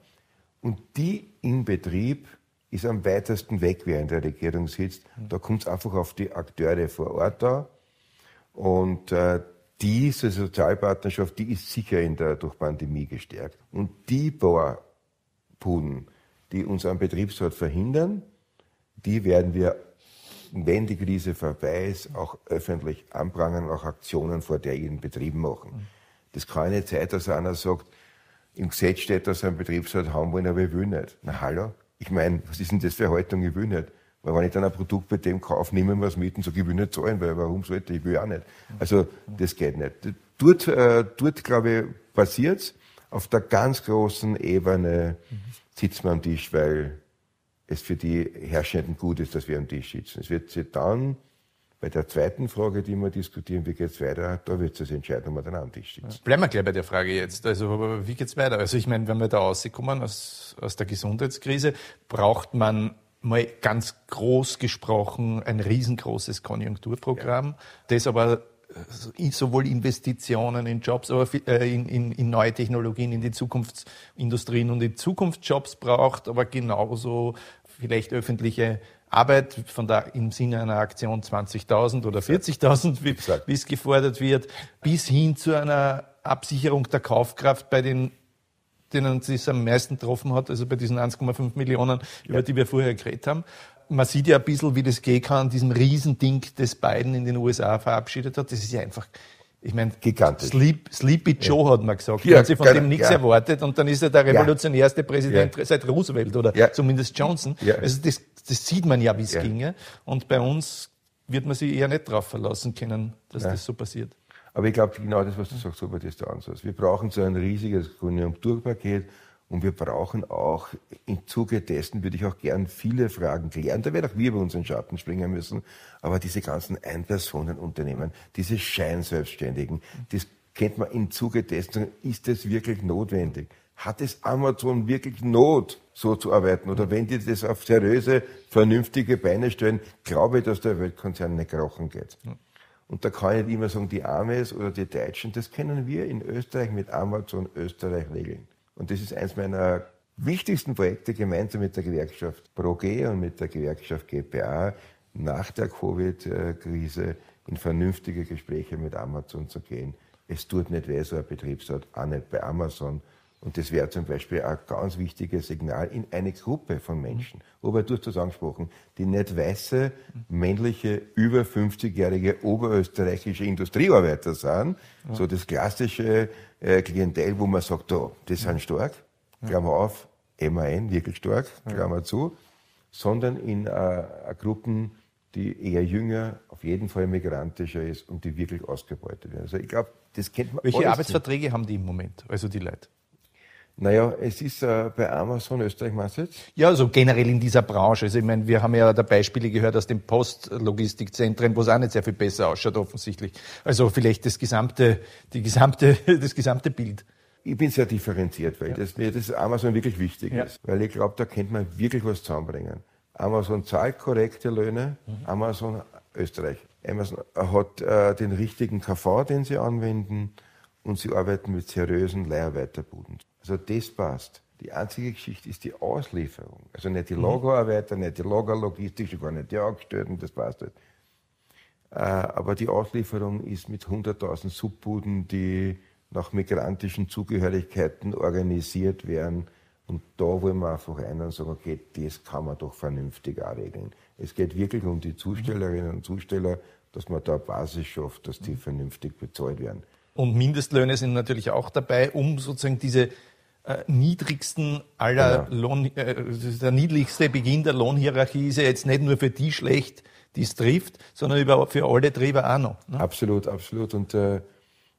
Und die im Betrieb ist am weitesten weg, wer in der Regierung sitzt. Da kommt es einfach auf die Akteure vor Ort da. Und äh, diese Sozialpartnerschaft, die ist sicher in der, durch Pandemie gestärkt. Und die paar Puden, die unseren Betriebsrat verhindern, die werden wir, wenn die Krise vorbei ist, auch öffentlich anprangern, auch Aktionen vor derjenigen Betrieben machen. Das kann nicht sein, dass einer sagt, im Gesetz steht, dass er einen Betriebsrat haben wollen, aber ich will nicht. Na hallo? Ich meine, was ist denn das für Haltung? Ich will nicht. Weil wenn ich dann ein Produkt bei dem kaufe, nehmen wir es mit und sage, ich will nicht zahlen, weil warum sollte ich? Ich will auch nicht. Also das geht nicht. Dort, äh, dort glaube ich, passiert's. Auf der ganz großen Ebene sitzen wir am Tisch, weil es für die Herrschenden gut ist, dass wir am Tisch sitzen. Es wird sich dann bei der zweiten Frage, die wir diskutieren, wie geht's weiter, da wird es entscheiden, ob wir dann am Tisch sitzen. Bleiben wir gleich bei der Frage jetzt. Also wie geht's weiter? Also ich meine, wenn wir da rauskommen aus, aus der Gesundheitskrise, braucht man mal ganz groß gesprochen ein riesengroßes Konjunkturprogramm, ja. das aber äh, sowohl Investitionen in Jobs, aber äh, in, in, in, neue Technologien, in die Zukunftsindustrien und in Zukunftsjobs braucht, aber genauso vielleicht öffentliche Arbeit von der, im Sinne einer Aktion 20.000 oder 40.000, wie, wie es gefordert wird, bis hin zu einer Absicherung der Kaufkraft bei den denen es am meisten getroffen hat, also bei diesen 1,5 Millionen, über die wir vorher geredet haben. Man sieht ja ein bisschen, wie das gehen kann, an diesem Riesending, das Biden in den USA verabschiedet hat. Das ist ja einfach, ich meine. Sleep, Sleepy Joe ja. hat man gesagt. Ja, hat sich von dem nichts ja. erwartet und dann ist er der revolutionärste Präsident ja. seit Roosevelt oder zumindest Johnson. Also das, das sieht man ja, wie es ginge. Und bei uns wird man sich eher nicht darauf verlassen können, dass das so passiert. Aber ich glaube, genau das, was du sagst, Robert, ist der Ansatz. Wir brauchen so ein riesiges Konjunkturpaket und wir brauchen auch, im Zuge dessen würde ich auch gern viele Fragen klären. Da werden auch wir bei uns in Schatten springen müssen. Aber diese ganzen Einpersonenunternehmen, diese Scheinselbstständigen, das kennt man im Zuge dessen, ist es wirklich notwendig? Hat es Amazon wirklich Not, so zu arbeiten? Oder wenn die das auf seriöse, vernünftige Beine stellen, glaube ich, dass der Weltkonzern nicht krochen geht. Und da kann ich nicht immer sagen, die Amis oder die Deutschen, das können wir in Österreich mit Amazon Österreich regeln. Und das ist eines meiner wichtigsten Projekte gemeinsam mit der Gewerkschaft ProG und mit der Gewerkschaft GPA nach der Covid-Krise in vernünftige Gespräche mit Amazon zu gehen. Es tut nicht weh, so ein Betriebsrat, auch nicht bei Amazon. Und das wäre zum Beispiel ein ganz wichtiges Signal in eine Gruppe von Menschen. Robert, du hast das angesprochen, die nicht weiße, männliche, über 50-jährige oberösterreichische Industriearbeiter sind. Ja. So das klassische äh, Klientel, wo man sagt, oh, das sind stark, Klammer auf, MAN, wirklich stark, Klammer zu. Sondern in äh, Gruppen, die eher jünger, auf jeden Fall migrantischer ist und die wirklich ausgebeutet werden. Also ich glaube, das kennt man. Welche Arbeitsverträge haben die im Moment, also die Leute? Naja, es ist äh, bei Amazon Österreich, meinst du jetzt? Ja, also generell in dieser Branche. Also ich meine, wir haben ja da Beispiele gehört aus den Postlogistikzentren, wo es auch nicht sehr viel besser ausschaut, offensichtlich. Also vielleicht das gesamte, die gesamte, das gesamte Bild. Ich bin sehr differenziert, weil ja. das, mir das Amazon wirklich wichtig ja. ist. Weil ich glaube, da könnte man wirklich was zusammenbringen. Amazon zahlt korrekte Löhne, mhm. Amazon Österreich. Amazon hat äh, den richtigen KV, den sie anwenden und sie arbeiten mit seriösen Leiharbeiterbuden. Also das passt. Die einzige Geschichte ist die Auslieferung. Also nicht die mhm. Lagerarbeiter, nicht die Lagerlogistik, gar nicht die Angestellten, das passt nicht. Äh, aber die Auslieferung ist mit 100.000 Subbuden, die nach migrantischen Zugehörigkeiten organisiert werden. Und da wollen wir einfach rein und sagen, okay, das kann man doch vernünftig auch regeln. Es geht wirklich um die Zustellerinnen und Zusteller, dass man da Basis schafft, dass die mhm. vernünftig bezahlt werden. Und Mindestlöhne sind natürlich auch dabei, um sozusagen diese äh, niedrigsten aller genau. Lohn, äh, der niedrigste Beginn der Lohnhierarchie ist ja jetzt nicht nur für die schlecht, die es trifft, sondern überhaupt für alle Treiber auch noch. Ne? Absolut, absolut. Und äh,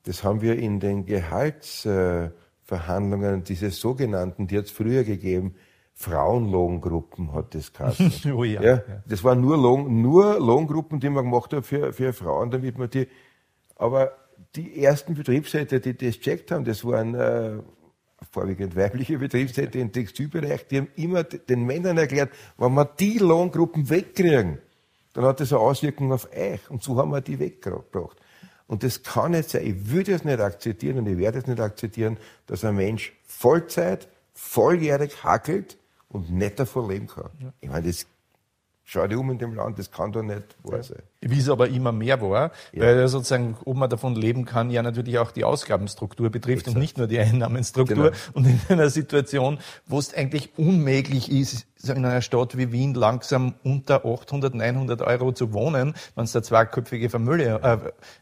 das haben wir in den Gehaltsverhandlungen, äh, diese sogenannten, die hat es früher gegeben, Frauenlohngruppen hat das geheißen. oh ja, ja, Das waren nur, Lohn, nur Lohngruppen, die man gemacht hat für, für Frauen, damit man die, aber die ersten Betriebsräte, die das checkt haben, das waren äh, vorwiegend weibliche Betriebsräte im Textilbereich, die haben immer den Männern erklärt, wenn wir die Lohngruppen wegkriegen, dann hat das eine Auswirkung auf euch. Und so haben wir die weggebracht. Und das kann nicht sein. Ich würde es nicht akzeptieren und ich werde es nicht akzeptieren, dass ein Mensch Vollzeit, volljährig hackelt und nicht davon leben kann. Ja. Ich meine, das Schau dich um in dem Land, das kann doch nicht wahr sein. Wie es aber immer mehr war, ja. weil sozusagen, ob man davon leben kann, ja natürlich auch die Ausgabenstruktur betrifft Exakt. und nicht nur die Einnahmenstruktur. Genau. Und in einer Situation, wo es eigentlich unmöglich ist, in einer Stadt wie Wien langsam unter 800, 900 Euro zu wohnen, wenn du da zweiköpfige Familie äh,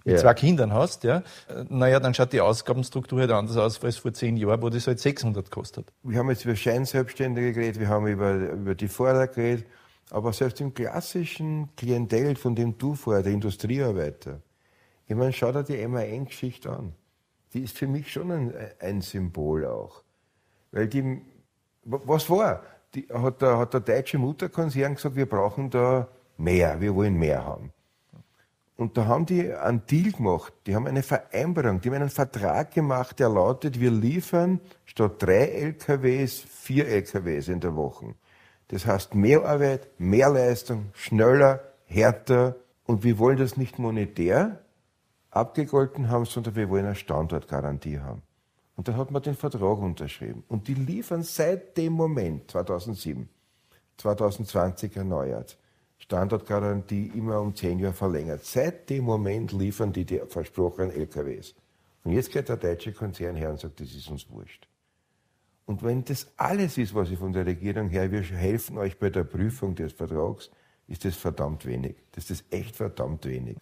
mit ja. zwei Kindern hast, ja, naja, dann schaut die Ausgabenstruktur halt anders aus als vor zehn Jahren, wo das halt 600 kostet. Wir haben jetzt über Scheinselbstständige geredet, wir haben über, über die Vorder geredet. Aber selbst im klassischen Klientel, von dem du vorher, der Industriearbeiter, ich meine, schau dir die MAN-Geschichte an. Die ist für mich schon ein, ein, Symbol auch. Weil die, was war? Die, hat, der, hat der deutsche Mutterkonzern gesagt, wir brauchen da mehr, wir wollen mehr haben. Und da haben die einen Deal gemacht, die haben eine Vereinbarung, die haben einen Vertrag gemacht, der lautet, wir liefern statt drei LKWs vier LKWs in der Woche. Das heißt mehr Arbeit, mehr Leistung, schneller, härter. Und wir wollen das nicht monetär abgegolten haben, sondern wir wollen eine Standortgarantie haben. Und dann hat man den Vertrag unterschrieben. Und die liefern seit dem Moment, 2007, 2020 erneuert, Standortgarantie immer um zehn Jahre verlängert. Seit dem Moment liefern die die versprochenen LKWs. Und jetzt geht der deutsche Konzern her und sagt, das ist uns wurscht. Und wenn das alles ist, was ich von der Regierung her, wir helfen euch bei der Prüfung des Vertrags, ist das verdammt wenig. Das ist echt verdammt wenig.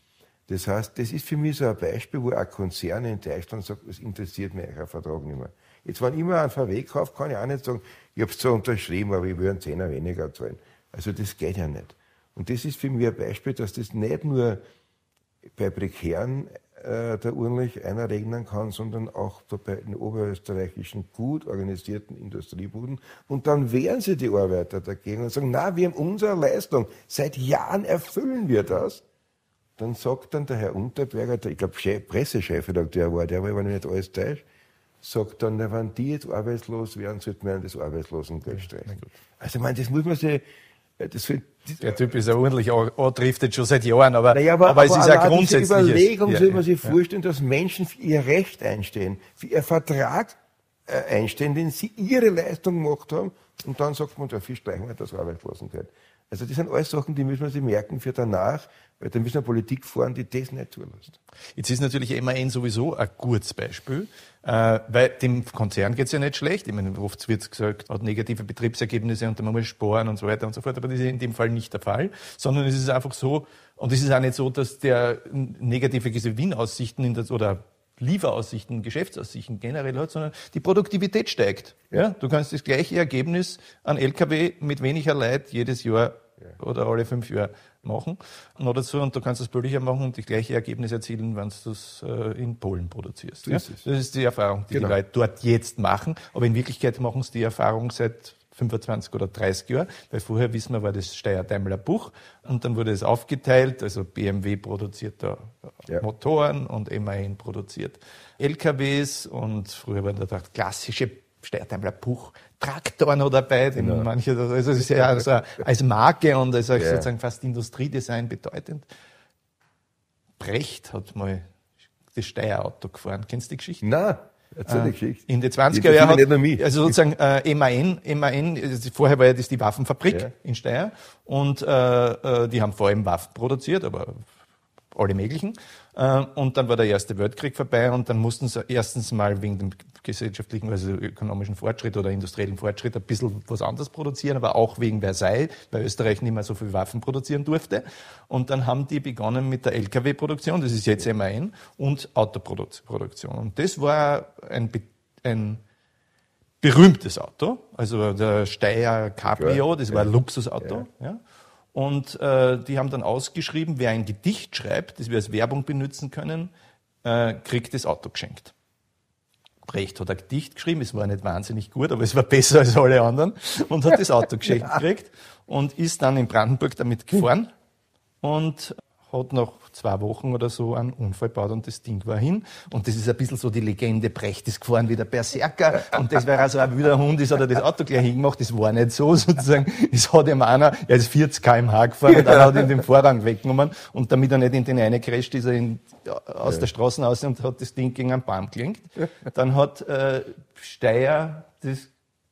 Das heißt, das ist für mich so ein Beispiel, wo ein Konzern in Deutschland sagt, es interessiert mich euer Vertrag nicht mehr. Jetzt, wenn ich immer einen VW kaufe, kann ich auch nicht sagen, ich habe es zwar unterschrieben, aber ich will einen Zehner weniger zahlen. Also das geht ja nicht. Und das ist für mich ein Beispiel, dass das nicht nur bei prekären äh, der Urlich einer regnen kann, sondern auch bei den oberösterreichischen gut organisierten Industriebuden. Und dann wehren sie die Arbeiter dagegen und sagen, na, wir haben unsere Leistung, seit Jahren erfüllen wir das. Dann sagt dann der Herr Unterberger, der, ich glaube Pressechefredakteur war, der war aber nicht alles täuscht, sagt dann, wenn die jetzt arbeitslos wären, sollten wir das Arbeitslosengeld streichen. Also ich meine, das muss man sich das wird, der Typ ist ja ordentlich antriftet schon seit Jahren, aber, naja, aber, aber, es aber ist ja grundsätzlich. Überlegung ja, soll man sich ja. vorstellen, dass Menschen für ihr Recht einstehen, für ihr Vertrag äh, einstehen, den sie ihre Leistung gemacht haben, und dann sagt man, dafür streichen wir das Arbeitslosengeld. Also das sind alles Sachen, die müssen wir sich merken für danach, weil da müssen wir Politik fahren, die das nicht zulässt. Jetzt ist natürlich MAN sowieso ein gutes Beispiel, äh, weil dem Konzern geht's ja nicht schlecht. Ich meine, oft wird gesagt, hat negative Betriebsergebnisse und man muss sparen und so weiter und so fort, aber das ist in dem Fall nicht der Fall, sondern es ist einfach so, und es ist auch nicht so, dass der negative Gewinnaussichten in das, oder Lieferaussichten, Geschäftsaussichten generell hat, sondern die Produktivität steigt. Ja. Du kannst das gleiche Ergebnis an LKW mit weniger Leid jedes Jahr ja. oder alle fünf Jahre machen. Noch dazu, und du kannst das billiger machen und das gleiche Ergebnis erzielen, wenn du das äh, in Polen produzierst. So ja? ist das ist die Erfahrung, die genau. die Leute dort jetzt machen. Aber in Wirklichkeit machen sie die Erfahrung seit 25 oder 30 Jahre, weil vorher wissen wir, war das Steyr-Daimler Buch und dann wurde es aufgeteilt, also BMW produziert da ja. Motoren und MAN produziert LKWs und früher waren da klassische Steyr-Daimler Buch Traktor noch dabei, den genau. manche, also es ist ja also als Marke und als ja. sozusagen fast Industriedesign bedeutend. Brecht hat mal das Steyr-Auto gefahren. Kennst du die Geschichte? Nein. Erzähl die äh, Geschichte. In den 20er Jahren also sozusagen äh, MAN, MAN, vorher war ja das die Waffenfabrik ja. in Steyr und äh, äh, die haben vor allem Waffen produziert, aber alle möglichen. Äh, und dann war der Erste Weltkrieg vorbei und dann mussten sie erstens mal wegen dem gesellschaftlichen, also ökonomischen Fortschritt oder industriellen Fortschritt ein bisschen was anderes produzieren, aber auch wegen Versailles, weil Österreich nicht mehr so viel Waffen produzieren durfte. Und dann haben die begonnen mit der Lkw-Produktion, das ist jetzt MAN, und Autoproduktion. Und das war ein, ein berühmtes Auto, also der Steyr Cabrio, das war ein Luxusauto. Ja. Und äh, die haben dann ausgeschrieben, wer ein Gedicht schreibt, das wir als Werbung benutzen können, äh, kriegt das Auto geschenkt. Brecht hat ein Gedicht geschrieben, es war nicht wahnsinnig gut, aber es war besser als alle anderen und hat das Auto geschenkt gekriegt und ist dann in Brandenburg damit gefahren und hat nach zwei Wochen oder so einen Unfall gebaut und das Ding war hin. Und das ist ein bisschen so die Legende, Brecht ist gefahren wie der Berserker und das wäre also ein wilder Hund, ist, hat er das Auto gleich hingemacht. Das war nicht so sozusagen. Es hat ihm einer, er ist 40 kmh gefahren und dann hat ihn den Vorrang weggenommen und damit er nicht in den einen crasht, ist er in, aus der Straße aus und hat das Ding gegen einen Baum gelenkt. Dann hat äh, Steyr das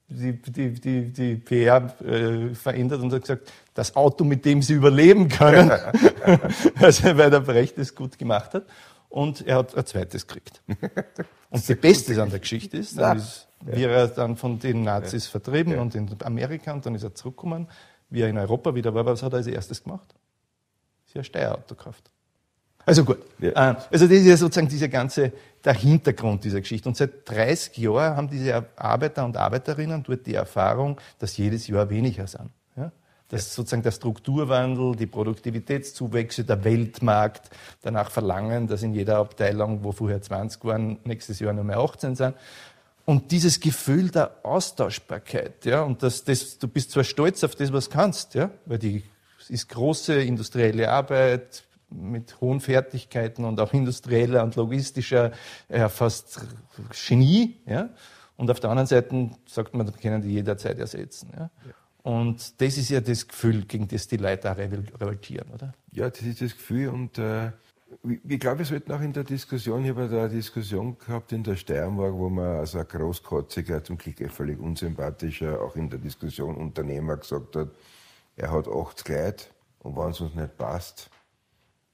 die, die, die, die PR äh, verändert und hat gesagt, das Auto, mit dem sie überleben können, also, weil der Brecht es gut gemacht hat. Und er hat ein zweites gekriegt. Und das Beste an der Geschichte ist, dann ist, wie er dann von den Nazis vertrieben ja. und in Amerika und dann ist er zurückgekommen, wie er in Europa wieder war, was hat er als erstes gemacht? Sie hat ein Steuerauto gekauft. Also gut. Ja. Äh, also das ist ja sozusagen dieser ganze, der Hintergrund dieser Geschichte. Und seit 30 Jahren haben diese Arbeiter und Arbeiterinnen dort die Erfahrung, dass jedes Jahr weniger sind. Ja? Dass sozusagen der Strukturwandel, die Produktivitätszuwächse, der Weltmarkt danach verlangen, dass in jeder Abteilung, wo vorher 20 waren, nächstes Jahr nur mehr 18 sind. Und dieses Gefühl der Austauschbarkeit, ja, und das, das, du bist zwar stolz auf das, was du kannst, ja, weil die ist große industrielle Arbeit, mit hohen Fertigkeiten und auch industrieller und logistischer ja, fast Genie. Ja? Und auf der anderen Seite sagt man, das können die jederzeit ersetzen. Ja? ja. Und das ist ja das Gefühl, gegen das die Leute auch revoltieren, oder? Ja, das ist das Gefühl und äh, ich glaube, wir sollten auch in der Diskussion, ich habe da eine Diskussion gehabt in der Steiermark, wo man also ein großkotziger, zum Glück völlig unsympathischer, auch in der Diskussion Unternehmer gesagt hat, er hat acht Kleid und wenn es uns nicht passt,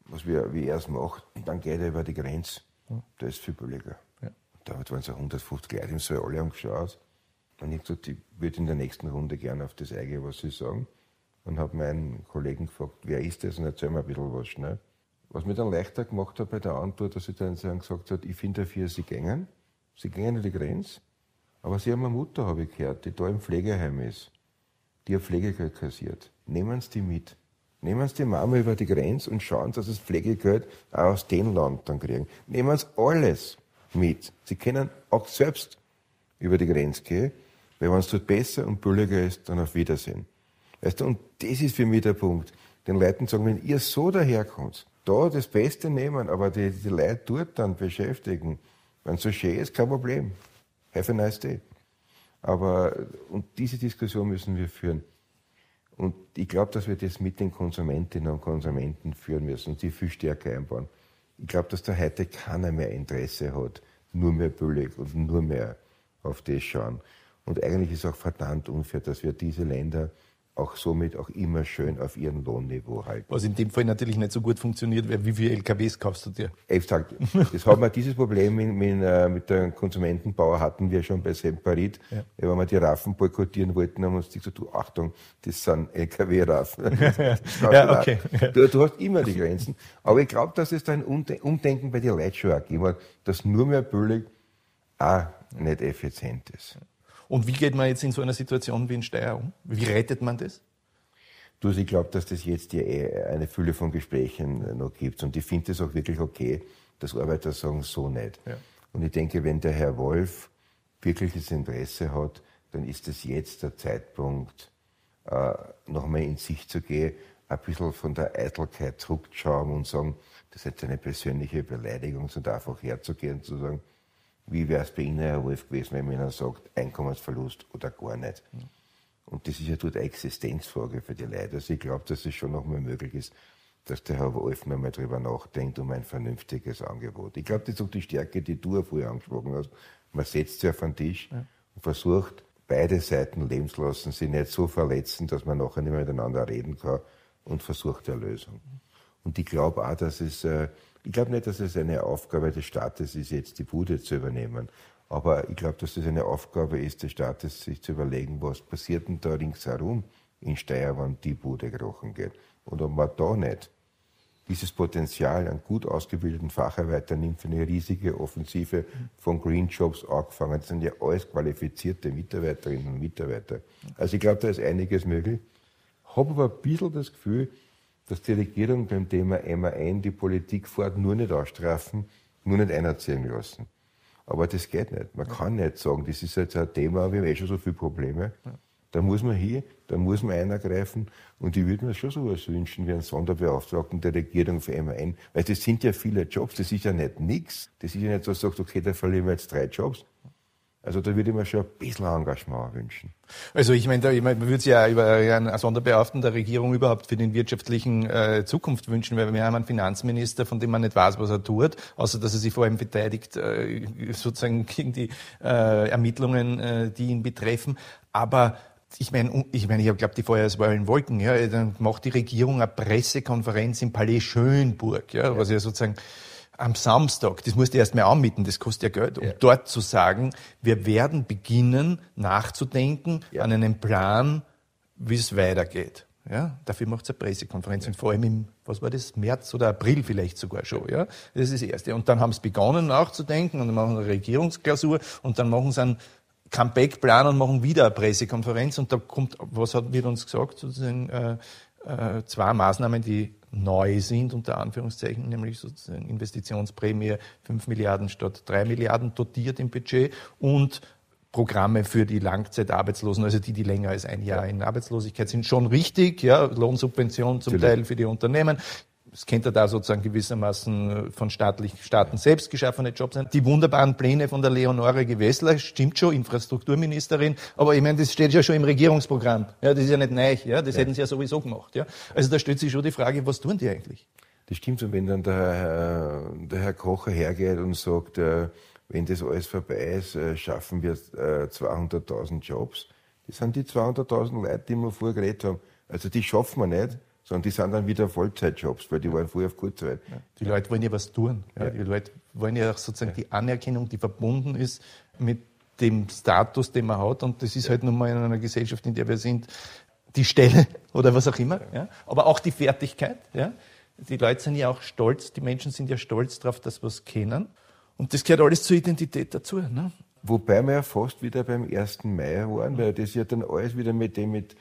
was wir, wie er es macht, dann geht er über die Grenze. Da ist viel billiger. Ja. Da waren es 150 Leute im Saal, alle haben geschaut. Und ich gesagt, ich würde in der nächsten Runde gerne auf das eingehen, was Sie sagen. Und habe meinen Kollegen gefragt, wer ist das? Und erzähl mir ein bisschen was schnell. Was mir dann leichter gemacht hat bei der Antwort, dass ich dann gesagt habe, ich finde dafür, Sie gängen. Sie gängen an die Grenze. Aber Sie haben eine Mutter, habe ich gehört, die da im Pflegeheim ist, die ein Pflegegeld kassiert. Nehmen Sie die mit. Nehmen Sie die Mama über die Grenze und schauen, dass das Pflegegeld auch aus dem Land dann kriegen. Nehmen Sie alles mit. Sie können auch selbst über die Grenze gehen, weil wenn es dort besser und billiger ist, dann auf Wiedersehen. Weißt du, und das ist für mich der Punkt. Den Leuten sagen, wenn ihr so daherkommt, da das Beste nehmen, aber die, die Leute dort dann beschäftigen, wenn es so schön ist, kein Problem. Have a nice day. Aber, und diese Diskussion müssen wir führen. Und ich glaube, dass wir das mit den Konsumentinnen und Konsumenten führen müssen und die viel stärker einbauen. Ich glaube, dass da heute keiner mehr Interesse hat, nur mehr billig und nur mehr auf das schauen. Und eigentlich ist auch verdammt unfair, dass wir diese Länder auch somit auch immer schön auf ihrem Lohnniveau halten. Was in dem Fall natürlich nicht so gut funktioniert, weil wie viele LKWs kaufst du dir? Exakt. Das haben wir, dieses Problem mit, mit, äh, mit der Konsumentenbauer hatten wir schon bei Semperit. Ja. Wenn wir die Raffen boykottieren wollten, haben wir uns gesagt, du Achtung, das sind LKW-Raffen. ja, okay. Du, du, hast immer die Grenzen. Aber ich glaube, dass es da ein Umdenken bei den Leuten schon auch gegeben hat, dass nur mehr billig auch nicht effizient ist. Und wie geht man jetzt in so einer Situation wie in Steyr um? Wie rettet man das? Du, ich glaube, dass das jetzt ja eh eine Fülle von Gesprächen noch gibt. Und ich finde es auch wirklich okay, dass Arbeiter sagen, so nicht. Ja. Und ich denke, wenn der Herr Wolf wirkliches Interesse hat, dann ist es jetzt der Zeitpunkt, äh, nochmal in sich zu gehen, ein bisschen von der Eitelkeit zurückzuschauen und sagen, das ist jetzt eine persönliche Beleidigung, sondern einfach herzugehen und zu sagen, wie wäre es bei Ihnen, Herr Wolf, gewesen, wenn man Ihnen sagt, Einkommensverlust oder gar nicht? Mhm. Und das ist ja dort eine Existenzfrage für die Leute. Also ich glaube, dass es schon noch mal möglich ist, dass der Herr Wolf mal drüber nachdenkt um ein vernünftiges Angebot. Ich glaube, das ist auch die Stärke, die du vorher angesprochen hast. Man setzt sich auf den Tisch ja. und versucht, beide Seiten leben zu lassen, sie nicht so verletzen, dass man nachher nicht mehr miteinander reden kann und versucht eine Lösung. Und ich glaube auch, dass es äh, ich glaube nicht, dass es eine Aufgabe des Staates ist, jetzt die Bude zu übernehmen. Aber ich glaube, dass es eine Aufgabe ist des Staates, sich zu überlegen, was passiert denn da ringsherum in Steyr, wenn die Bude gerochen geht. Und ob man da nicht dieses Potenzial an gut ausgebildeten Facharbeitern nimmt für eine riesige Offensive von Green Jobs angefangen. Das sind ja alles qualifizierte Mitarbeiterinnen und Mitarbeiter. Also ich glaube, da ist einiges möglich. Habe aber ein bisschen das Gefühl, dass die Regierung beim Thema MAN die Politik fort nur nicht ausstrafen, nur nicht einerziehen lassen. Aber das geht nicht. Man kann nicht sagen, das ist jetzt ein Thema, wir haben eh schon so viele Probleme. Da muss man hier, da muss man eingreifen. Und ich würde mir schon sowas wünschen wie einen Sonderbeauftragten der Regierung für MAN. Weil das sind ja viele Jobs, das ist ja nicht nichts. Das ist ja nicht so, dass sagt, okay, da verlieren wir jetzt drei Jobs. Also da würde ich mir schon ein bisschen Engagement wünschen. Also ich meine, ich meine man würde sich ja über einen Sonderbeauftragten der Regierung überhaupt für den wirtschaftlichen äh, Zukunft wünschen, weil wir haben einen Finanzminister, von dem man nicht weiß, was er tut, außer dass er sich vor allem verteidigt, äh, sozusagen gegen die äh, Ermittlungen, äh, die ihn betreffen. Aber ich meine, ich meine, ich glaube, die Feuerwehr Wolken, ja, dann macht die Regierung eine Pressekonferenz im Palais Schönburg, ja, ja. was ja sozusagen am Samstag, das musst du erst mal anmieten, das kostet ja Geld, um ja. dort zu sagen, wir werden beginnen nachzudenken ja. an einem Plan, wie es weitergeht. Ja, dafür macht es eine Pressekonferenz ja. und vor allem im, was war das, März oder April vielleicht sogar schon. Ja, das ist das Erste. Und dann haben sie begonnen nachzudenken und dann machen sie eine Regierungsklausur und dann machen sie einen Comeback-Plan und machen wieder eine Pressekonferenz und da kommt, was hat, wird uns gesagt, sozusagen äh, äh, zwei Maßnahmen, die neu sind, unter Anführungszeichen, nämlich sozusagen Investitionsprämie 5 Milliarden statt 3 Milliarden dotiert im Budget und Programme für die Langzeitarbeitslosen, also die, die länger als ein Jahr in Arbeitslosigkeit sind, schon richtig, ja, Lohnsubvention zum Teil für die Unternehmen es könnte da sozusagen gewissermaßen von staatlich, Staaten selbst geschaffene Jobs sein. Die wunderbaren Pläne von der Leonore Gewessler, stimmt schon, Infrastrukturministerin, aber ich meine, das steht ja schon im Regierungsprogramm. Ja, das ist ja nicht neu, ja, das ja. hätten sie ja sowieso gemacht. Ja. Also da stellt sich schon die Frage, was tun die eigentlich? Das stimmt so, wenn dann der, der Herr Kocher hergeht und sagt, äh, wenn das alles vorbei ist, äh, schaffen wir 200.000 äh, Jobs. Das sind die 200.000 Leute, die wir vorher geredet haben. Also die schaffen wir nicht sondern die sind dann wieder Vollzeitjobs, weil die waren vorher auf Kurzzeit. Ja. Die Leute wollen ja was tun. Ja. Die Leute wollen ja auch sozusagen die Anerkennung, die verbunden ist mit dem Status, den man hat. Und das ist halt nun mal in einer Gesellschaft, in der wir sind, die Stelle oder was auch immer. Ja. Aber auch die Fertigkeit. Ja. Die Leute sind ja auch stolz, die Menschen sind ja stolz darauf, dass wir es kennen. Und das gehört alles zur Identität dazu. Ne? Wobei wir ja fast wieder beim 1. Mai waren, weil das ja dann alles wieder mit dem mit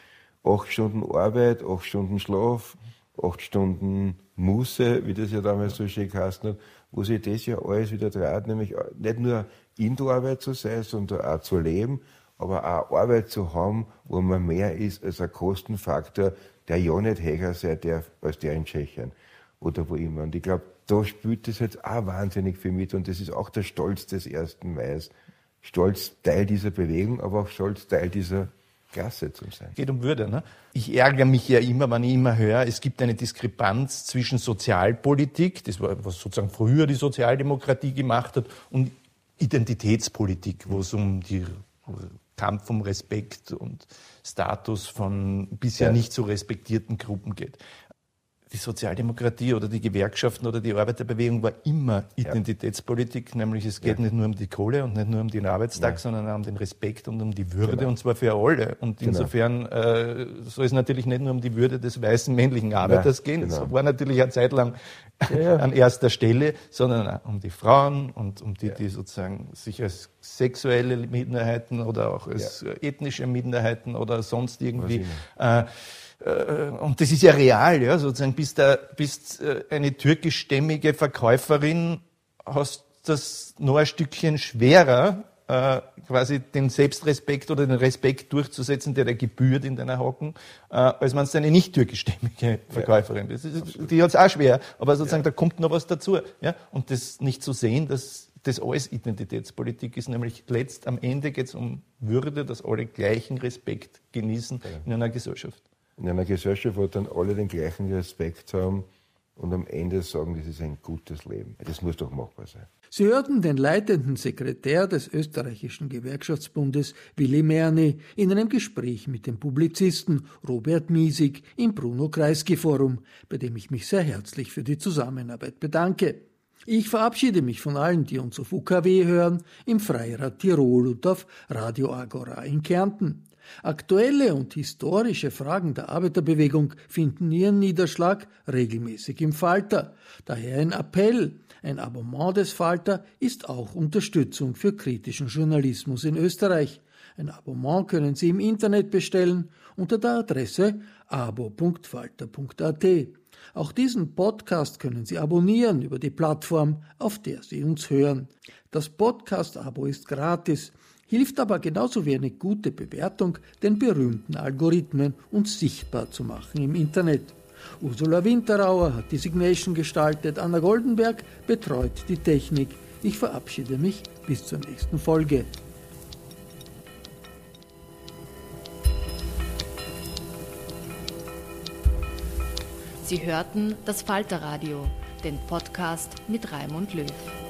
acht Stunden Arbeit, acht Stunden Schlaf, acht Stunden Muße, wie das ja damals so schön geheißen hat, wo sich das ja alles wieder dreht, nämlich nicht nur in der Arbeit zu sein, sondern auch zu leben, aber auch Arbeit zu haben, wo man mehr ist als ein Kostenfaktor, der ja nicht höher sei der, als der in Tschechien oder wo immer. Und ich glaube, da spielt das jetzt auch wahnsinnig viel mit und das ist auch der Stolz des 1. Mai. Stolz Teil dieser Bewegung, aber auch Stolz Teil dieser Klasse zu sein. Geht um Würde. Ne? Ich ärgere mich ja immer, wenn ich immer höre, es gibt eine Diskrepanz zwischen Sozialpolitik, das war, was sozusagen früher die Sozialdemokratie gemacht hat, und Identitätspolitik, wo es um den Kampf um Respekt und Status von bisher ja. nicht so respektierten Gruppen geht die Sozialdemokratie oder die Gewerkschaften oder die Arbeiterbewegung war immer Identitätspolitik, ja. nämlich es geht ja. nicht nur um die Kohle und nicht nur um den Arbeitstag, ja. sondern auch um den Respekt und um die Würde genau. und zwar für alle. Und genau. insofern äh, soll es natürlich nicht nur um die Würde des weißen männlichen Arbeiters gehen, genau. das war natürlich eine Zeit lang an erster Stelle, sondern auch um die Frauen und um die, die sozusagen sich als sexuelle Minderheiten oder auch als ethnische Minderheiten oder sonst irgendwie äh, äh, und das ist ja real, ja, sozusagen, bist, da, bist äh, eine türkischstämmige Verkäuferin, hast das noch ein Stückchen schwerer, äh, quasi den Selbstrespekt oder den Respekt durchzusetzen, der der gebührt in deiner Hocken, äh, als man es eine nicht türkischstämmige Verkäuferin ist. Die hat es auch schwer, aber sozusagen ja. da kommt noch was dazu. Ja? Und das nicht zu sehen, dass das alles Identitätspolitik ist, nämlich letzt am Ende geht es um Würde, dass alle gleichen Respekt genießen ja. in einer Gesellschaft in einer Gesellschaft, wo dann alle den gleichen Respekt haben und am Ende sagen, das ist ein gutes Leben. Das muss doch machbar sein. Sie hörten den leitenden Sekretär des österreichischen Gewerkschaftsbundes, Willi Merni, in einem Gespräch mit dem Publizisten Robert Miesig im Bruno Kreisky Forum, bei dem ich mich sehr herzlich für die Zusammenarbeit bedanke. Ich verabschiede mich von allen, die uns auf UKW hören, im Freirad Tirol und auf Radio Agora in Kärnten. Aktuelle und historische Fragen der Arbeiterbewegung finden ihren Niederschlag regelmäßig im Falter. Daher ein Appell. Ein Abonnement des Falter ist auch Unterstützung für kritischen Journalismus in Österreich. Ein Abonnement können Sie im Internet bestellen unter der Adresse abo.falter.at. Auch diesen Podcast können Sie abonnieren über die Plattform, auf der Sie uns hören. Das Podcast-Abo ist gratis hilft aber genauso wie eine gute Bewertung, den berühmten Algorithmen uns sichtbar zu machen im Internet. Ursula Winterauer hat die Signation gestaltet, Anna Goldenberg betreut die Technik. Ich verabschiede mich bis zur nächsten Folge. Sie hörten das Falterradio, den Podcast mit Raimund Löw.